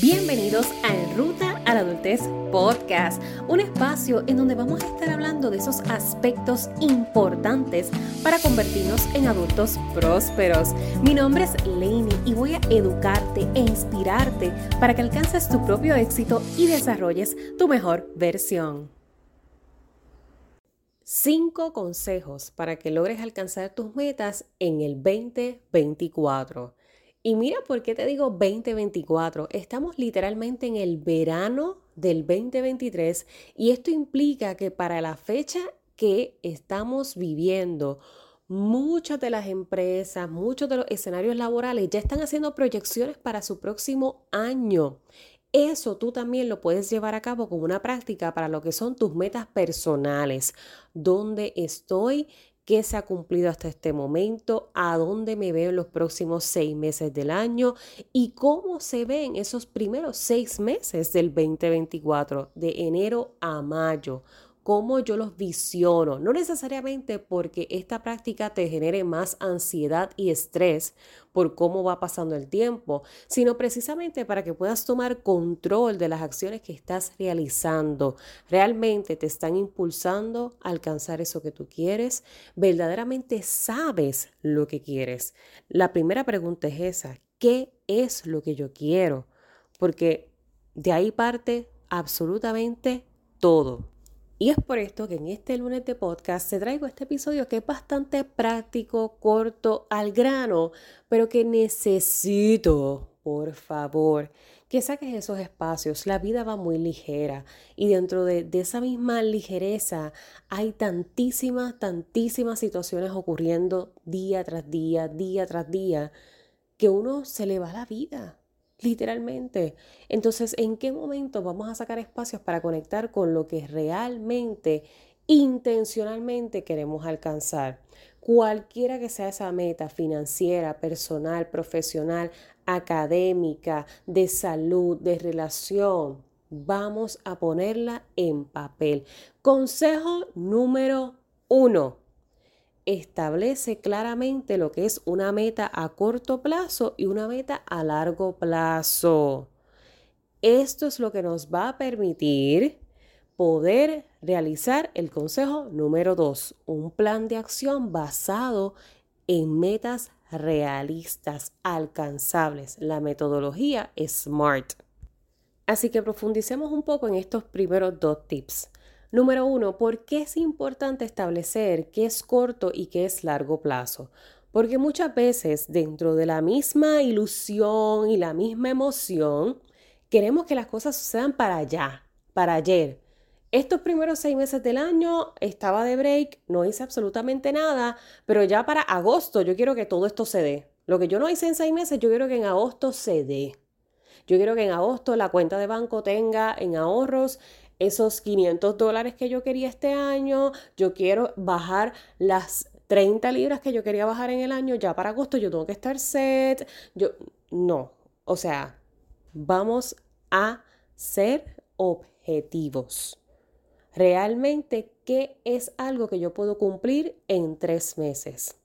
Bienvenidos a Ruta a la Adultez Podcast, un espacio en donde vamos a estar hablando de esos aspectos importantes para convertirnos en adultos prósperos. Mi nombre es Lainey y voy a educarte e inspirarte para que alcances tu propio éxito y desarrolles tu mejor versión. Cinco consejos para que logres alcanzar tus metas en el 2024. Y mira por qué te digo 2024. Estamos literalmente en el verano del 2023 y esto implica que para la fecha que estamos viviendo, muchas de las empresas, muchos de los escenarios laborales ya están haciendo proyecciones para su próximo año. Eso tú también lo puedes llevar a cabo como una práctica para lo que son tus metas personales. ¿Dónde estoy? Qué se ha cumplido hasta este momento, a dónde me veo en los próximos seis meses del año y cómo se ven esos primeros seis meses del 2024, de enero a mayo cómo yo los visiono, no necesariamente porque esta práctica te genere más ansiedad y estrés por cómo va pasando el tiempo, sino precisamente para que puedas tomar control de las acciones que estás realizando. Realmente te están impulsando a alcanzar eso que tú quieres, verdaderamente sabes lo que quieres. La primera pregunta es esa, ¿qué es lo que yo quiero? Porque de ahí parte absolutamente todo. Y es por esto que en este lunes de podcast te traigo este episodio que es bastante práctico, corto, al grano, pero que necesito, por favor, que saques esos espacios. La vida va muy ligera y dentro de, de esa misma ligereza hay tantísimas, tantísimas situaciones ocurriendo día tras día, día tras día, que uno se le va la vida literalmente. Entonces, ¿en qué momento vamos a sacar espacios para conectar con lo que realmente, intencionalmente queremos alcanzar? Cualquiera que sea esa meta financiera, personal, profesional, académica, de salud, de relación, vamos a ponerla en papel. Consejo número uno establece claramente lo que es una meta a corto plazo y una meta a largo plazo. Esto es lo que nos va a permitir poder realizar el consejo número 2, un plan de acción basado en metas realistas, alcanzables, la metodología SMART. Así que profundicemos un poco en estos primeros dos tips. Número uno, ¿por qué es importante establecer qué es corto y qué es largo plazo? Porque muchas veces dentro de la misma ilusión y la misma emoción, queremos que las cosas sucedan para allá, para ayer. Estos primeros seis meses del año estaba de break, no hice absolutamente nada, pero ya para agosto yo quiero que todo esto se dé. Lo que yo no hice en seis meses, yo quiero que en agosto se dé. Yo quiero que en agosto la cuenta de banco tenga en ahorros esos 500 dólares que yo quería este año, yo quiero bajar las 30 libras que yo quería bajar en el año, ya para agosto yo tengo que estar set, yo no, o sea, vamos a ser objetivos. Realmente, ¿qué es algo que yo puedo cumplir en tres meses?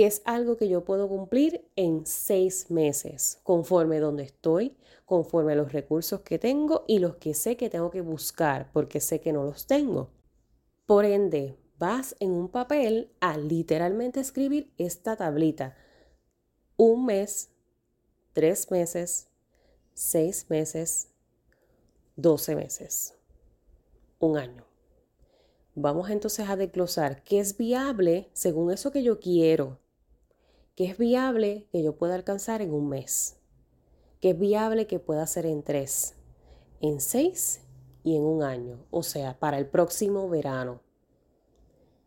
¿Qué es algo que yo puedo cumplir en seis meses, conforme donde estoy, conforme a los recursos que tengo y los que sé que tengo que buscar porque sé que no los tengo. Por ende, vas en un papel a literalmente escribir esta tablita. Un mes, tres meses, seis meses, doce meses, un año. Vamos entonces a desglosar qué es viable según eso que yo quiero, qué es viable que yo pueda alcanzar en un mes que es viable que pueda ser en tres, en seis y en un año, o sea, para el próximo verano.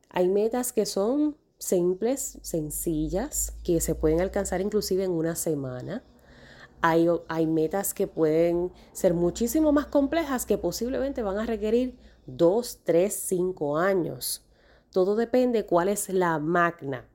Hay metas que son simples, sencillas, que se pueden alcanzar inclusive en una semana. Hay, hay, metas que pueden ser muchísimo más complejas que posiblemente van a requerir dos, tres, cinco años. Todo depende cuál es la magna.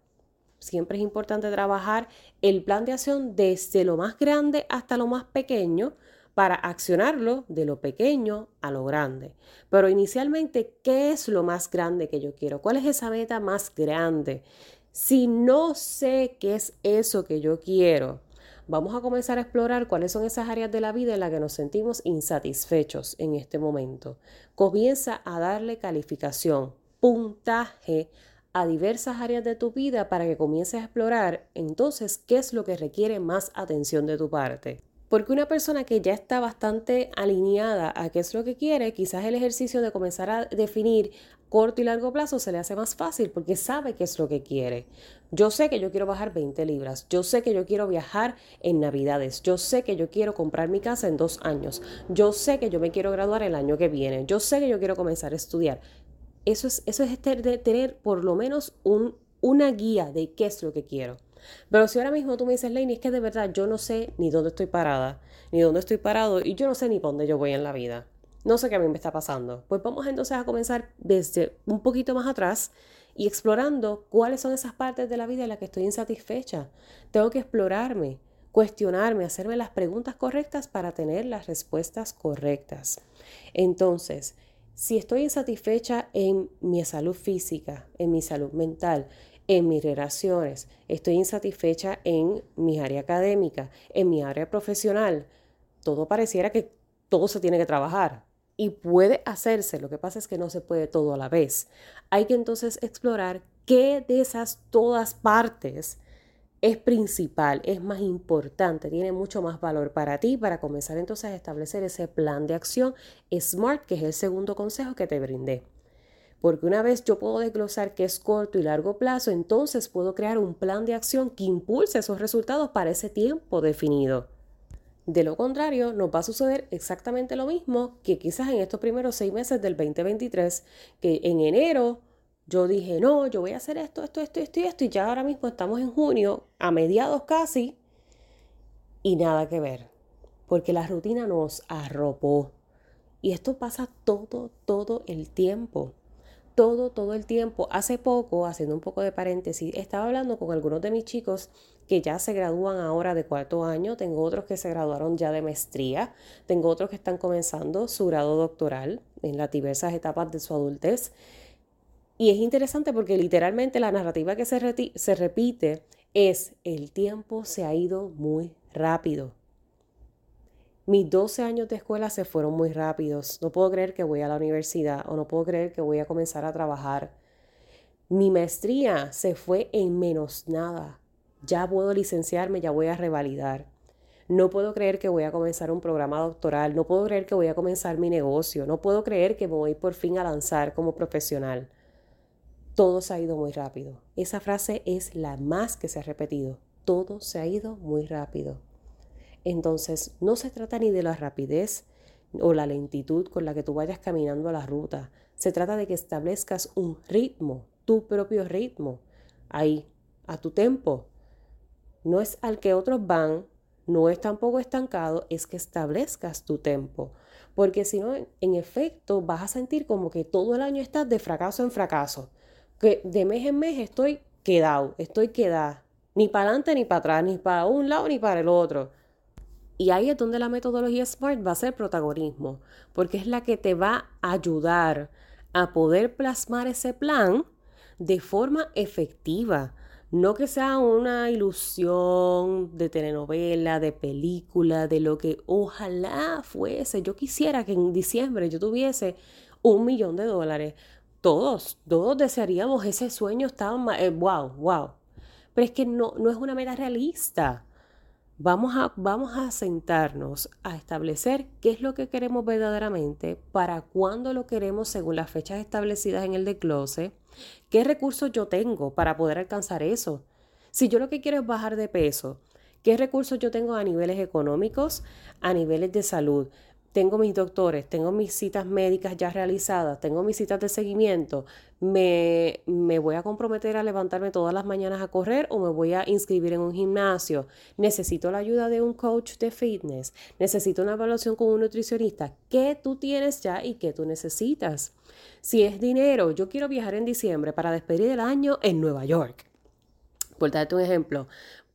Siempre es importante trabajar el plan de acción desde lo más grande hasta lo más pequeño para accionarlo de lo pequeño a lo grande. Pero inicialmente, ¿qué es lo más grande que yo quiero? ¿Cuál es esa meta más grande? Si no sé qué es eso que yo quiero, vamos a comenzar a explorar cuáles son esas áreas de la vida en las que nos sentimos insatisfechos en este momento. Comienza a darle calificación, puntaje a diversas áreas de tu vida para que comiences a explorar entonces qué es lo que requiere más atención de tu parte. Porque una persona que ya está bastante alineada a qué es lo que quiere, quizás el ejercicio de comenzar a definir corto y largo plazo se le hace más fácil porque sabe qué es lo que quiere. Yo sé que yo quiero bajar 20 libras, yo sé que yo quiero viajar en Navidades, yo sé que yo quiero comprar mi casa en dos años, yo sé que yo me quiero graduar el año que viene, yo sé que yo quiero comenzar a estudiar. Eso es, eso es tener por lo menos un, una guía de qué es lo que quiero. Pero si ahora mismo tú me dices, Lainey, es que de verdad yo no sé ni dónde estoy parada, ni dónde estoy parado, y yo no sé ni dónde yo voy en la vida. No sé qué a mí me está pasando. Pues vamos entonces a comenzar desde un poquito más atrás y explorando cuáles son esas partes de la vida en las que estoy insatisfecha. Tengo que explorarme, cuestionarme, hacerme las preguntas correctas para tener las respuestas correctas. Entonces, si estoy insatisfecha en mi salud física, en mi salud mental, en mis relaciones, estoy insatisfecha en mi área académica, en mi área profesional, todo pareciera que todo se tiene que trabajar y puede hacerse, lo que pasa es que no se puede todo a la vez. Hay que entonces explorar qué de esas todas partes es principal, es más importante, tiene mucho más valor para ti para comenzar entonces a establecer ese plan de acción SMART, que es el segundo consejo que te brindé. Porque una vez yo puedo desglosar qué es corto y largo plazo, entonces puedo crear un plan de acción que impulse esos resultados para ese tiempo definido. De lo contrario, nos va a suceder exactamente lo mismo que quizás en estos primeros seis meses del 2023, que en enero yo dije, no, yo voy a hacer esto, esto, esto, esto y esto, y ya ahora mismo estamos en junio, a mediados casi, y nada que ver, porque la rutina nos arropó. Y esto pasa todo, todo el tiempo todo, todo el tiempo. Hace poco, haciendo un poco de paréntesis, estaba hablando con algunos de mis chicos que ya se gradúan ahora de cuarto año, tengo otros que se graduaron ya de maestría, tengo otros que están comenzando su grado doctoral en las diversas etapas de su adultez. Y es interesante porque literalmente la narrativa que se, se repite es el tiempo se ha ido muy rápido. Mis 12 años de escuela se fueron muy rápidos. No puedo creer que voy a la universidad o no puedo creer que voy a comenzar a trabajar. Mi maestría se fue en menos nada. Ya puedo licenciarme, ya voy a revalidar. No puedo creer que voy a comenzar un programa doctoral. No puedo creer que voy a comenzar mi negocio. No puedo creer que voy por fin a lanzar como profesional. Todo se ha ido muy rápido. Esa frase es la más que se ha repetido. Todo se ha ido muy rápido. Entonces, no se trata ni de la rapidez o la lentitud con la que tú vayas caminando a la ruta. Se trata de que establezcas un ritmo, tu propio ritmo, ahí, a tu tempo. No es al que otros van, no es tampoco estancado, es que establezcas tu tempo. Porque si no, en efecto, vas a sentir como que todo el año estás de fracaso en fracaso. Que de mes en mes estoy quedado, estoy quedada. Ni para adelante ni para atrás, ni para un lado ni para el otro. Y ahí es donde la metodología SMART va a ser protagonismo, porque es la que te va a ayudar a poder plasmar ese plan de forma efectiva. No que sea una ilusión de telenovela, de película, de lo que ojalá fuese. Yo quisiera que en diciembre yo tuviese un millón de dólares. Todos, todos desearíamos ese sueño, estaba, wow, wow. Pero es que no, no es una meta realista. Vamos a, vamos a sentarnos a establecer qué es lo que queremos verdaderamente, para cuándo lo queremos según las fechas establecidas en el desglose, qué recursos yo tengo para poder alcanzar eso. Si yo lo que quiero es bajar de peso, ¿Qué recursos yo tengo a niveles económicos, a niveles de salud? Tengo mis doctores, tengo mis citas médicas ya realizadas, tengo mis citas de seguimiento, me, me, voy a comprometer a levantarme todas las mañanas a correr o me voy a inscribir en un gimnasio, necesito la ayuda de un coach de fitness, necesito una evaluación con un nutricionista, ¿qué tú tienes ya y qué tú necesitas? Si es dinero, yo quiero viajar en diciembre para despedir el año en Nueva York. Por darte un ejemplo,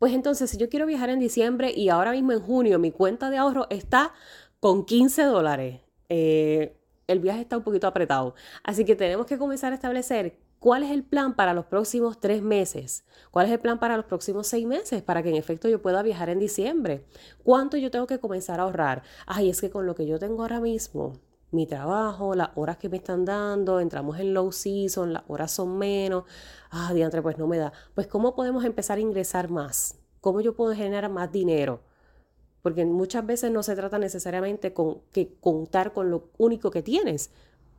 pues entonces si yo quiero viajar en diciembre y ahora mismo en junio mi cuenta de ahorro está con 15 dólares, eh, el viaje está un poquito apretado. Así que tenemos que comenzar a establecer ¿Cuál es el plan para los próximos tres meses? ¿Cuál es el plan para los próximos seis meses? Para que en efecto yo pueda viajar en diciembre. ¿Cuánto yo tengo que comenzar a ahorrar? Ay, es que con lo que yo tengo ahora mismo, mi trabajo, las horas que me están dando, entramos en low season, las horas son menos. Ah, diantre, pues no me da. Pues, ¿cómo podemos empezar a ingresar más? ¿Cómo yo puedo generar más dinero? Porque muchas veces no se trata necesariamente con que contar con lo único que tienes,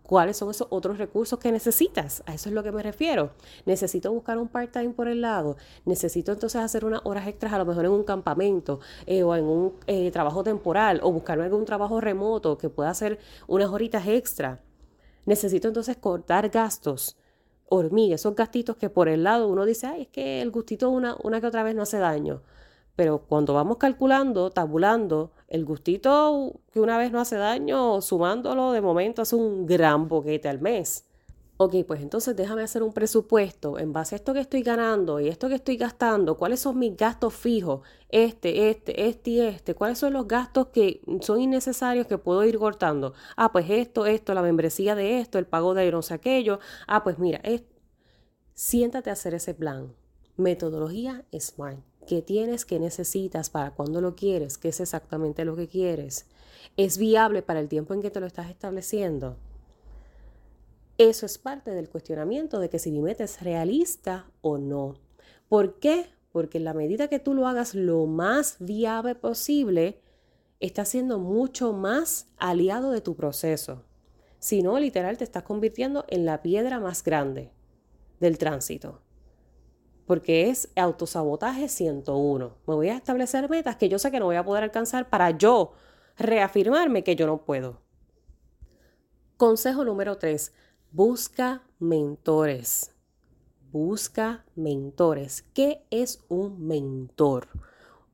cuáles son esos otros recursos que necesitas. A eso es lo que me refiero. Necesito buscar un part-time por el lado. Necesito entonces hacer unas horas extras a lo mejor en un campamento eh, o en un eh, trabajo temporal o buscarme algún trabajo remoto que pueda hacer unas horitas extra. Necesito entonces cortar gastos. Hormiga, esos gastitos que por el lado uno dice, ay, es que el gustito una, una que otra vez no hace daño. Pero cuando vamos calculando, tabulando, el gustito que una vez no hace daño, sumándolo, de momento hace un gran boquete al mes. Ok, pues entonces déjame hacer un presupuesto en base a esto que estoy ganando y esto que estoy gastando. ¿Cuáles son mis gastos fijos? Este, este, este y este. ¿Cuáles son los gastos que son innecesarios que puedo ir cortando? Ah, pues esto, esto, la membresía de esto, el pago de no aquello. Ah, pues mira, siéntate a hacer ese plan. Metodología SMART qué tienes, qué necesitas, para cuándo lo quieres, qué es exactamente lo que quieres. ¿Es viable para el tiempo en que te lo estás estableciendo? Eso es parte del cuestionamiento de que si mi meta es realista o no. ¿Por qué? Porque en la medida que tú lo hagas lo más viable posible, estás siendo mucho más aliado de tu proceso. Si no, literal, te estás convirtiendo en la piedra más grande del tránsito porque es autosabotaje 101. Me voy a establecer metas que yo sé que no voy a poder alcanzar para yo reafirmarme que yo no puedo. Consejo número 3. Busca mentores. Busca mentores. ¿Qué es un mentor?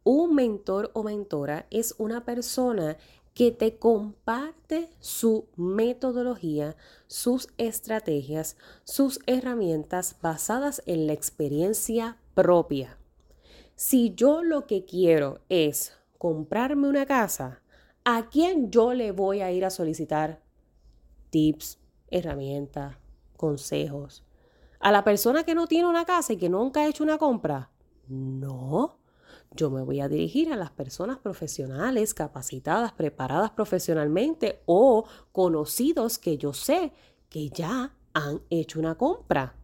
Un mentor o mentora es una persona que te comparte su metodología, sus estrategias, sus herramientas basadas en la experiencia propia. Si yo lo que quiero es comprarme una casa, ¿a quién yo le voy a ir a solicitar tips, herramientas, consejos? ¿A la persona que no tiene una casa y que nunca ha hecho una compra? No. Yo me voy a dirigir a las personas profesionales, capacitadas, preparadas profesionalmente o conocidos que yo sé que ya han hecho una compra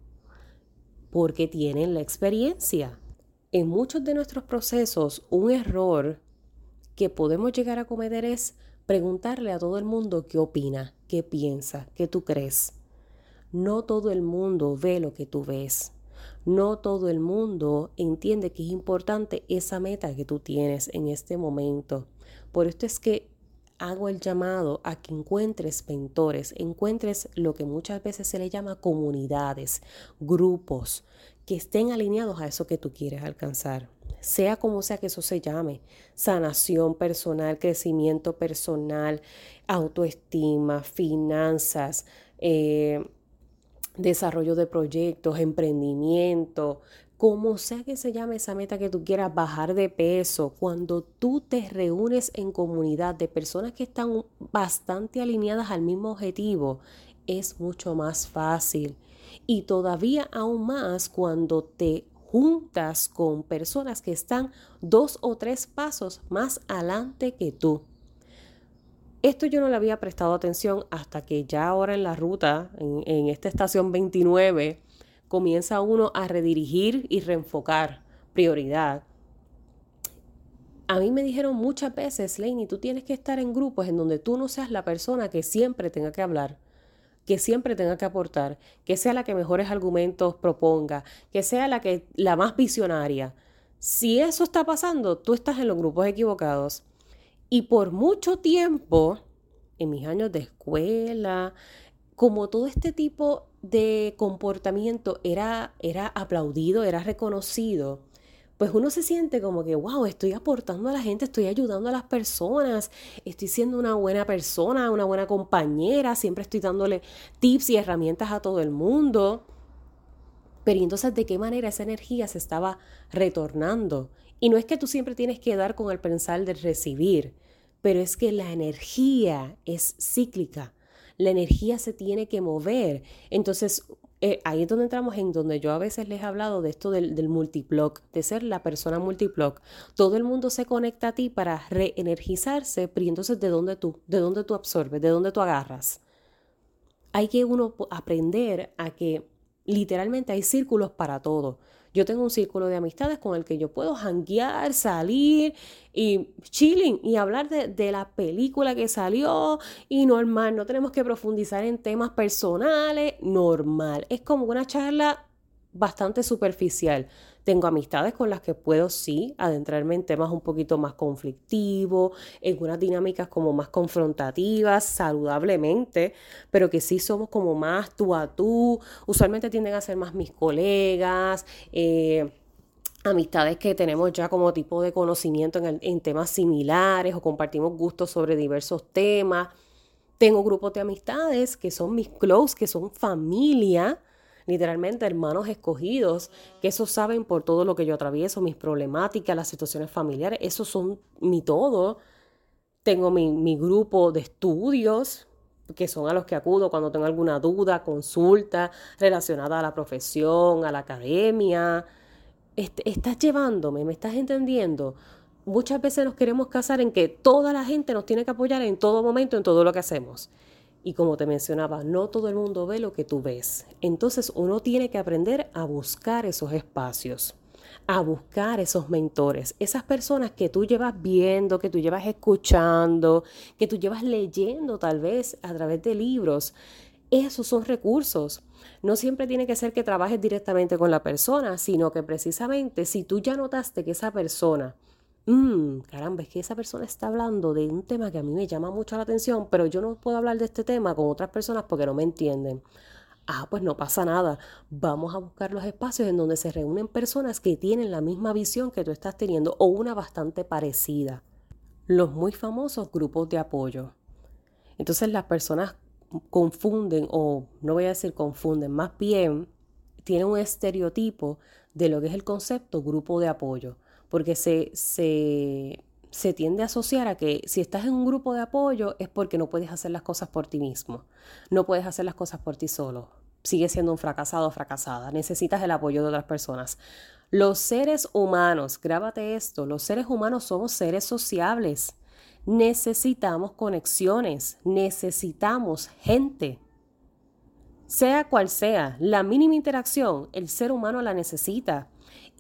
porque tienen la experiencia. En muchos de nuestros procesos, un error que podemos llegar a cometer es preguntarle a todo el mundo qué opina, qué piensa, qué tú crees. No todo el mundo ve lo que tú ves. No todo el mundo entiende que es importante esa meta que tú tienes en este momento. Por esto es que hago el llamado a que encuentres mentores, encuentres lo que muchas veces se le llama comunidades, grupos que estén alineados a eso que tú quieres alcanzar. Sea como sea que eso se llame, sanación personal, crecimiento personal, autoestima, finanzas, eh, desarrollo de proyectos, emprendimiento, como sea que se llame esa meta que tú quieras, bajar de peso, cuando tú te reúnes en comunidad de personas que están bastante alineadas al mismo objetivo, es mucho más fácil. Y todavía aún más cuando te juntas con personas que están dos o tres pasos más adelante que tú. Esto yo no le había prestado atención hasta que ya ahora en la ruta, en, esta estación 29, comienza uno a redirigir y reenfocar prioridad. A mí me dijeron muchas veces, Laney, tú tienes que estar en grupos en donde tú no seas la persona que siempre tenga que hablar, que siempre tenga que aportar, que sea la que mejores argumentos proponga, que sea la que la más visionaria. Si eso está pasando, tú estás en los grupos equivocados. Y por mucho tiempo, en mis años de escuela, como todo este tipo de comportamiento era, era aplaudido, era reconocido, pues uno se siente como que, wow, estoy aportando a la gente, estoy ayudando a las personas, estoy siendo una buena persona, una buena compañera, siempre estoy dándole tips y herramientas a todo el mundo. Pero entonces, ¿de qué manera esa energía se estaba retornando? Y no es que tú siempre tienes que dar con el pensar de recibir, pero es que la energía es cíclica. La energía se tiene que mover. Entonces, eh, ahí es donde entramos en donde yo a veces les he hablado de esto del, del de ser la persona multiblock. Todo el mundo se conecta a ti para reenergizarse, pero entonces ¿de dónde tú? ¿De dónde tú absorbes? ¿De dónde tú agarras? Hay que uno aprender a que literalmente hay círculos para todo. Yo tengo un círculo de amistades con el que yo puedo janguear, salir y chilling y hablar de, de, la película que salió y normal, no tenemos que profundizar en temas personales, normal. Es como una charla bastante superficial. Tengo amistades con las que puedo sí adentrarme en temas un poquito más conflictivos, en unas dinámicas como más confrontativas, saludablemente, pero que sí somos como más tú a tú. Usualmente tienden a ser más mis colegas. Eh, amistades que tenemos ya como tipo de conocimiento en, en temas similares o compartimos gustos sobre diversos temas. Tengo grupos de amistades que son mis close, que son familia, literalmente hermanos escogidos, que esos saben por todo lo que yo atravieso, mis problemáticas, las situaciones familiares, esos son mi todo. Tengo mi, mi grupo de estudios, que son a los que acudo cuando tengo alguna duda, consulta relacionada a la profesión, a la academia. estás llevándome, me estás entendiendo. Muchas veces nos queremos casar en que toda la gente nos tiene que apoyar en todo momento, en todo lo que hacemos. Y como te mencionaba, no todo el mundo ve lo que tú ves. Entonces uno tiene que aprender a buscar esos espacios, a buscar esos mentores, esas personas que tú llevas viendo, que tú llevas escuchando, que tú llevas leyendo tal vez a través de libros. Esos son recursos. No siempre tiene que ser que trabajes directamente con la persona, sino que precisamente si tú ya notaste que esa persona mmm, caramba, es que esa persona está hablando de un tema que a mí me llama mucho la atención, pero yo no puedo hablar de este tema con otras personas porque no me entienden. Ah, pues no pasa nada. Vamos a buscar los espacios en donde se reúnen personas que tienen la misma visión que tú estás teniendo o una bastante parecida. Los muy famosos grupos de apoyo. Entonces las personas confunden, o no voy a decir confunden, más bien tienen un estereotipo de lo que es el concepto grupo de apoyo porque se, se, tiende a asociar a que si estás en un grupo de apoyo es porque no puedes hacer las cosas por ti mismo, no puedes hacer las cosas por ti solo, sigues siendo un fracasado o fracasada, necesitas el apoyo de otras personas. Los seres humanos, grábate esto, los seres humanos somos seres sociables, necesitamos conexiones, necesitamos gente. Sea cual sea, la mínima interacción, el ser humano la necesita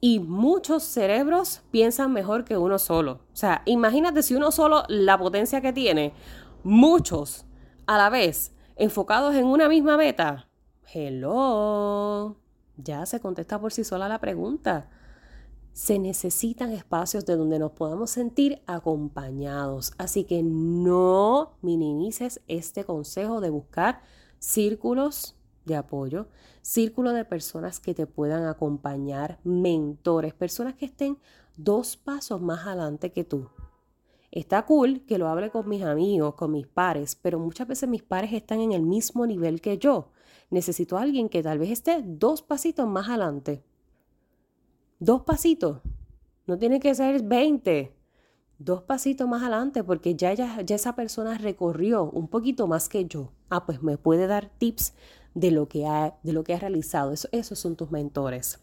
y muchos cerebros piensan mejor que uno solo. O sea, imagínate si uno solo, la potencia que tiene, muchos a la vez, enfocados en una misma meta. Hello. Ya se contesta por sí sola la pregunta. Se necesitan espacios de donde nos podamos sentir acompañados. Así que no minimices este consejo de buscar círculos de apoyo, círculo de personas que te puedan acompañar, mentores, personas que estén dos pasos más adelante que tú. Está cool que lo hable con mis amigos, con mis pares, pero muchas veces mis pares están en el mismo nivel que yo. Necesito a alguien que tal vez esté dos pasitos más adelante. Dos pasitos. No tiene que ser 20. Dos pasitos más adelante porque ya, ya, ya esa persona recorrió un poquito más que yo. Ah, pues me puede dar tips de lo que ha, de lo que has realizado. Eso, esos son tus mentores.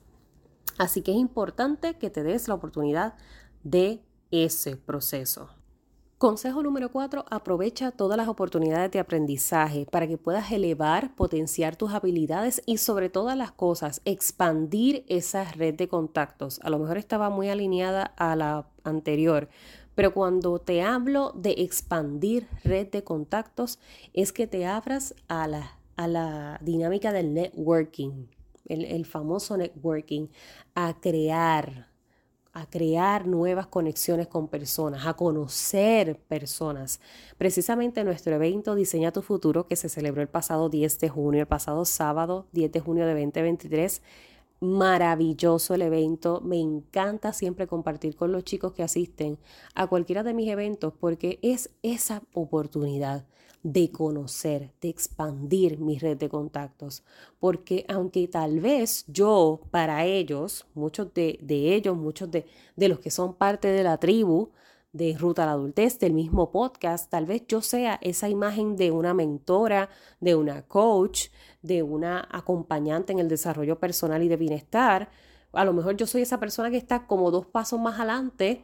Así que es importante que te des la oportunidad de ese proceso. Consejo número cuatro, aprovecha todas las oportunidades de aprendizaje para que puedas elevar, potenciar tus habilidades y sobre todas las cosas, expandir esa red de contactos. A lo mejor estaba muy alineada a la anterior, pero cuando te hablo de expandir red de contactos es que te abras a la a la dinámica del networking, el, famoso networking, a crear, a crear nuevas conexiones con personas, a conocer personas. Precisamente nuestro evento Diseña tu futuro, que se celebró el pasado 10 de junio, el pasado sábado 10 de junio de 2023, maravilloso el evento. Me encanta siempre compartir con los chicos que asisten a cualquiera de mis eventos porque es esa oportunidad de conocer, de expandir mi red de contactos. Porque aunque tal vez yo, para ellos, muchos de, ellos, muchos de, de los que son parte de la tribu, de Ruta a la Adultez, del mismo podcast, tal vez yo sea esa imagen de una mentora, de una coach, de una acompañante en el desarrollo personal y de bienestar. A lo mejor yo soy esa persona que está como dos pasos más adelante.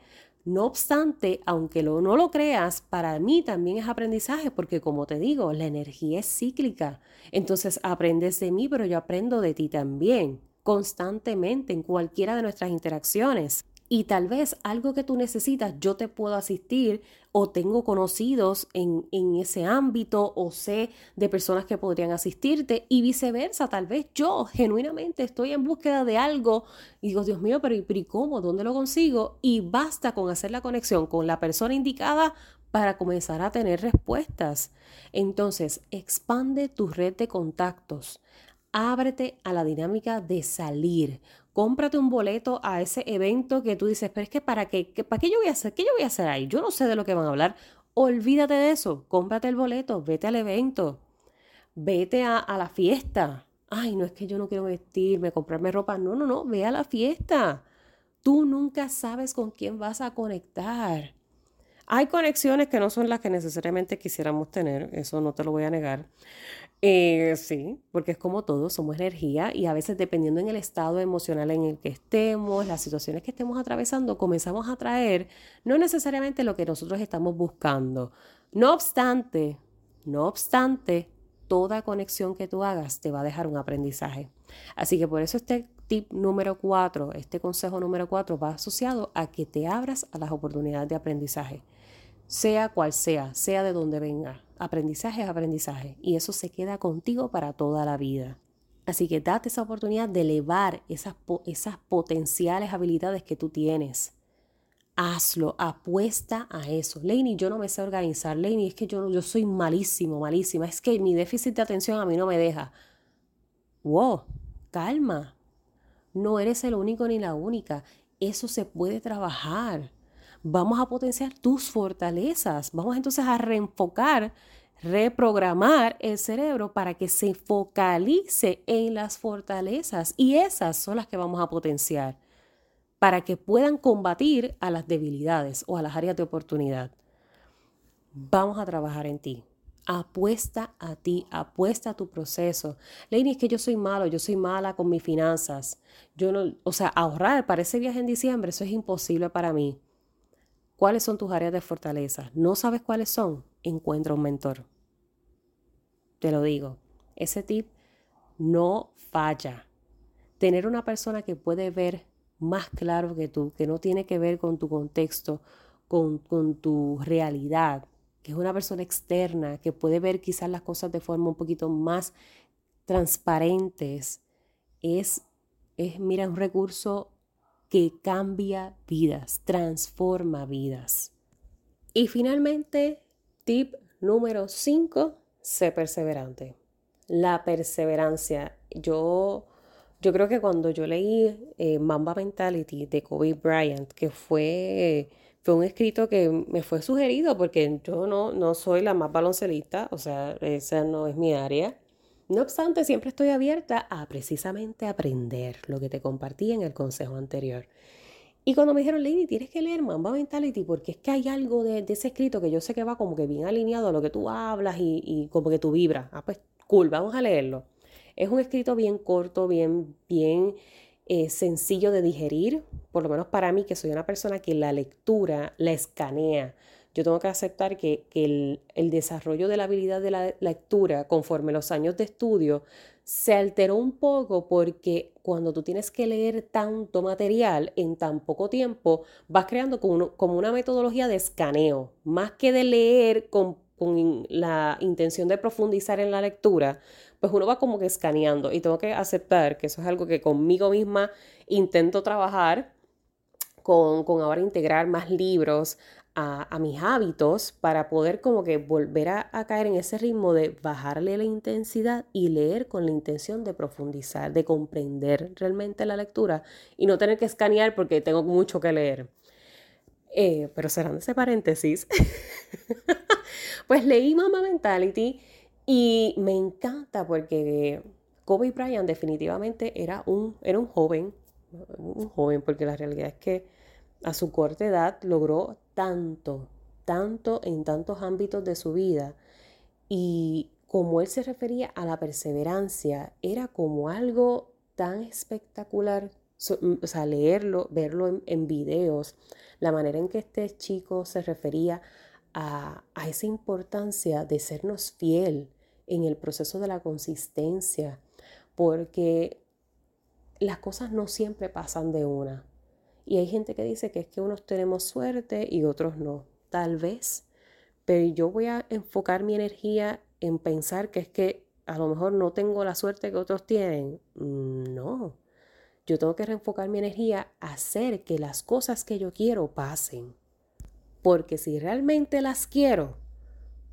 No obstante, aunque no lo creas, para mí también es aprendizaje porque como te digo, la energía es cíclica. Entonces aprendes de mí, pero yo aprendo de ti también, constantemente en cualquiera de nuestras interacciones y tal vez algo que tú necesitas, yo te puedo asistir o tengo conocidos en, ese ámbito o sé de personas que podrían asistirte y viceversa. Tal vez yo genuinamente estoy en búsqueda de algo y digo, Dios mío, pero ¿y cómo? ¿Dónde lo consigo? Y basta con hacer la conexión con la persona indicada para comenzar a tener respuestas. Entonces, expande tu red de contactos. Ábrete a la dinámica de salir cómprate un boleto a ese evento que tú dices, pero es que para qué, ¿para qué yo voy a hacer? ¿Qué yo voy a hacer ahí? Yo no sé de lo que van a hablar. Olvídate de eso, cómprate el boleto, vete al evento, vete a, a la fiesta. Ay, no es que yo no quiero vestirme, comprarme ropa. No, no, no, ve a la fiesta. Tú nunca sabes con quién vas a conectar. Hay conexiones que no son las que necesariamente quisiéramos tener, eso no te lo voy a negar. Eh, sí, porque es como todo, somos energía y a veces dependiendo en el estado emocional en el que estemos, las situaciones que estemos atravesando, comenzamos a traer no necesariamente lo que nosotros estamos buscando. No obstante, no obstante, toda conexión que tú hagas te va a dejar un aprendizaje. Así que por eso este tip número cuatro, este consejo número cuatro va asociado a que te abras a las oportunidades de aprendizaje sea cual sea, sea de donde venga. Aprendizaje es aprendizaje y eso se queda contigo para toda la vida. Así que date esa oportunidad de elevar esas, esas potenciales habilidades que tú tienes. Hazlo, apuesta a eso. Lainey, yo no me sé organizar. Lainey, es que yo, yo soy malísimo, malísima. Es que mi déficit de atención a mí no me deja. Wow, calma. No eres el único ni la única. Eso se puede trabajar vamos a potenciar tus fortalezas, vamos entonces a reenfocar, reprogramar el cerebro para que se focalice en las fortalezas y esas son las que vamos a potenciar para que puedan combatir a las debilidades o a las áreas de oportunidad. Vamos a trabajar en ti. Apuesta a ti, apuesta a tu proceso. Lenny, es que yo soy malo, yo soy mala con mis finanzas. Yo no, o sea, ahorrar para ese viaje en diciembre, eso es imposible para mí. ¿Cuáles son tus áreas de fortaleza? ¿No sabes cuáles son? Encuentra un mentor. Te lo digo, ese tip no falla. Tener una persona que puede ver más claro que tú, que no tiene que ver con tu contexto, con, con tu realidad, que es una persona externa, que puede ver quizás las cosas de forma un poquito más transparentes, es, es mira, un recurso que cambia vidas, transforma vidas. Y finalmente, tip número 5, sé perseverante. La perseverancia. Yo, yo creo que cuando yo leí eh, Mamba Mentality de Kobe Bryant, que fue, fue un escrito que me fue sugerido porque yo no, no soy la más baloncelista, o sea, esa no es mi área. No obstante, siempre estoy abierta a precisamente aprender lo que te compartí en el consejo anterior. Y cuando me dijeron, Lady, tienes que leer Mamba Mentality porque es que hay algo de, ese escrito que yo sé que va como que bien alineado a lo que tú hablas y, como que tú vibras. Ah, pues cool, vamos a leerlo. Es un escrito bien corto, bien, bien eh, sencillo de digerir, por lo menos para mí, que soy una persona que la lectura la escanea yo tengo que aceptar que, el, desarrollo de la habilidad de la lectura conforme los años de estudio se alteró un poco porque cuando tú tienes que leer tanto material en tan poco tiempo, vas creando como, una metodología de escaneo, más que de leer con, la intención de profundizar en la lectura, pues uno va como que escaneando. Y tengo que aceptar que eso es algo que conmigo misma intento trabajar con, ahora integrar más libros a, mis hábitos para poder como que volver a, caer en ese ritmo de bajarle la intensidad y leer con la intención de profundizar, de comprender realmente la lectura y no tener que escanear porque tengo mucho que leer. Eh, pero cerrando ese paréntesis, pues leí Mama Mentality y me encanta porque Kobe Bryant definitivamente era un, era un joven, un joven, porque la realidad es que a su corta edad logró tanto, tanto en tantos ámbitos de su vida. Y como él se refería a la perseverancia, era como algo tan espectacular, mm, o sea, leerlo, verlo en, videos, la manera en que este chico se refería a, a, esa importancia de sernos fiel en el proceso de la consistencia, porque las cosas no siempre pasan de una. Y hay gente que dice que es que unos tenemos suerte y otros no. Tal vez. Pero yo voy a enfocar mi energía en pensar que es que a lo mejor no tengo la suerte que otros tienen. Mm, no. Yo tengo que reenfocar mi energía a hacer que las cosas que yo quiero pasen. Porque si realmente las quiero,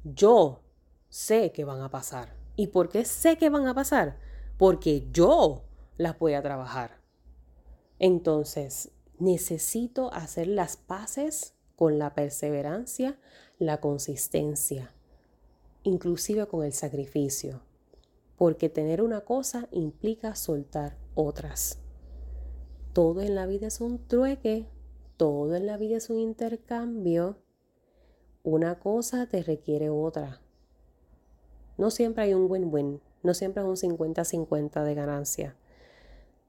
yo sé que van a pasar. ¿Y por qué sé que van a pasar? Porque yo las voy a trabajar. Entonces, necesito hacer las paces con la perseverancia, la consistencia, inclusive con el sacrificio, porque tener una cosa implica soltar otras. Todo en la vida es un trueque, todo en la vida es un intercambio. Una cosa te requiere otra. No siempre hay un win-win, no siempre es un 50-50 de ganancia.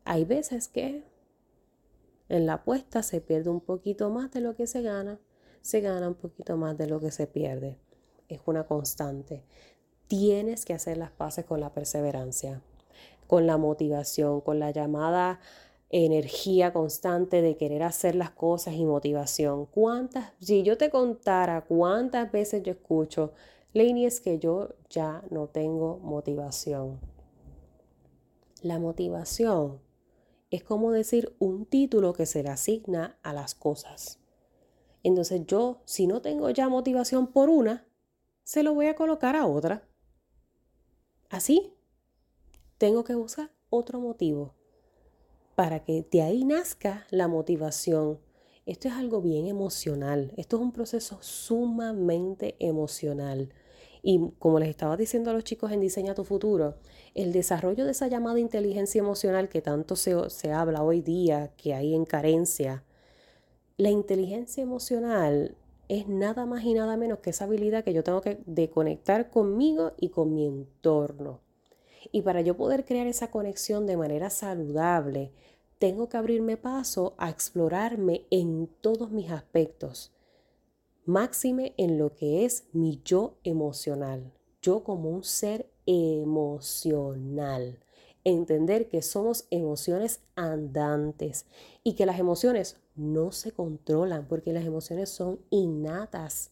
Hay veces que en la apuesta se pierde un poquito más de lo que se gana, se gana un poquito más de lo que se pierde. Es una constante. Tienes que hacer las paces con la perseverancia, con la motivación, con la llamada energía constante de querer hacer las cosas y motivación. ¿Cuántas, si yo te contara cuántas veces yo escucho, Lainey, es que yo ya no tengo motivación. La motivación es como decir un título que se le asigna a las cosas. Entonces yo, si no tengo ya motivación por una, se lo voy a colocar a otra. Así, tengo que buscar otro motivo para que de ahí nazca la motivación. Esto es algo bien emocional, esto es un proceso sumamente emocional. Y como les estaba diciendo a los chicos en Diseña tu futuro, el desarrollo de esa llamada inteligencia emocional que tanto se, se habla hoy día, que hay en carencia, la inteligencia emocional es nada más y nada menos que esa habilidad que yo tengo que de conectar conmigo y con mi entorno. Y para yo poder crear esa conexión de manera saludable, tengo que abrirme paso a explorarme en todos mis aspectos máxime en lo que es mi yo emocional, yo como un ser emocional. Entender que somos emociones andantes y que las emociones no se controlan porque las emociones son innatas.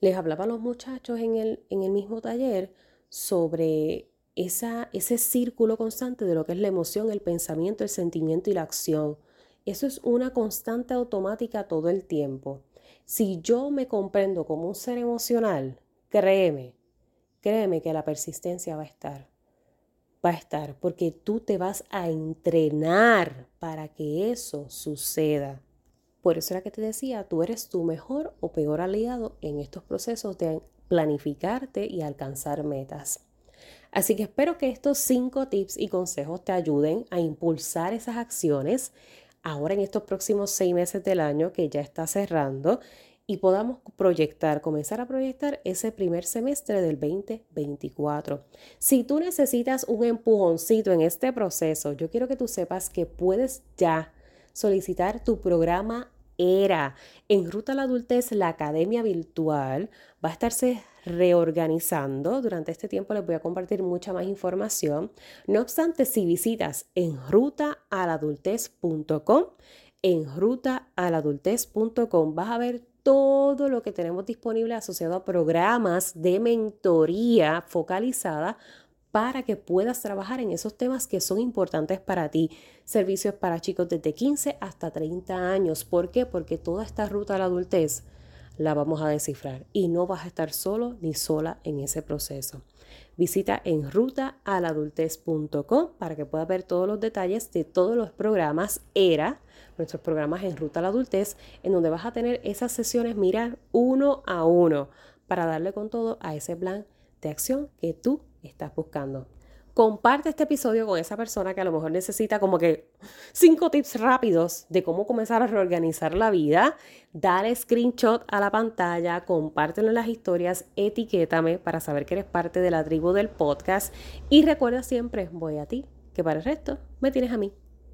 Les hablaba a los muchachos en el, en el mismo taller sobre esa, ese círculo constante de lo que es la emoción, el pensamiento, el sentimiento y la acción. Eso es una constante automática todo el tiempo. Si yo me comprendo como un ser emocional, créeme, créeme que la persistencia va a estar. Va a estar porque tú te vas a entrenar para que eso suceda. Por eso era que te decía, tú eres tu mejor o peor aliado en estos procesos de planificarte y alcanzar metas. Así que espero que estos cinco tips y consejos te ayuden a impulsar esas acciones ahora en estos próximos seis meses del año que ya está cerrando y podamos proyectar, comenzar a proyectar ese primer semestre del 2024. Si tú necesitas un empujoncito en este proceso, yo quiero que tú sepas que puedes ya solicitar tu programa ERA. En Ruta a la Adultez, la academia virtual va a estarse reorganizando. Durante este tiempo les voy a compartir mucha más información. No obstante, si visitas en rutaaladultez.com, en rutaaladultez.com vas a ver todo lo que tenemos disponible asociado a programas de mentoría focalizada para que puedas trabajar en esos temas que son importantes para ti. Servicios para chicos desde 15 hasta 30 años. ¿Por qué? Porque toda esta ruta a la adultez la vamos a descifrar y no vas a estar solo ni sola en ese proceso. Visita en rutaaladultez.com para que puedas ver todos los detalles de todos los programas ERA, nuestros programas en Ruta a la Adultez, en donde vas a tener esas sesiones mirar uno a uno para darle con todo a ese plan de acción que tú estás buscando. comparte este episodio con esa persona que a lo mejor necesita como que cinco tips rápidos de cómo comenzar a reorganizar la vida. Dale screenshot a la pantalla, compártelo en las historias, etiquétame para saber que eres parte de la tribu del podcast y recuerda siempre, voy a ti, que para el resto me tienes a mí.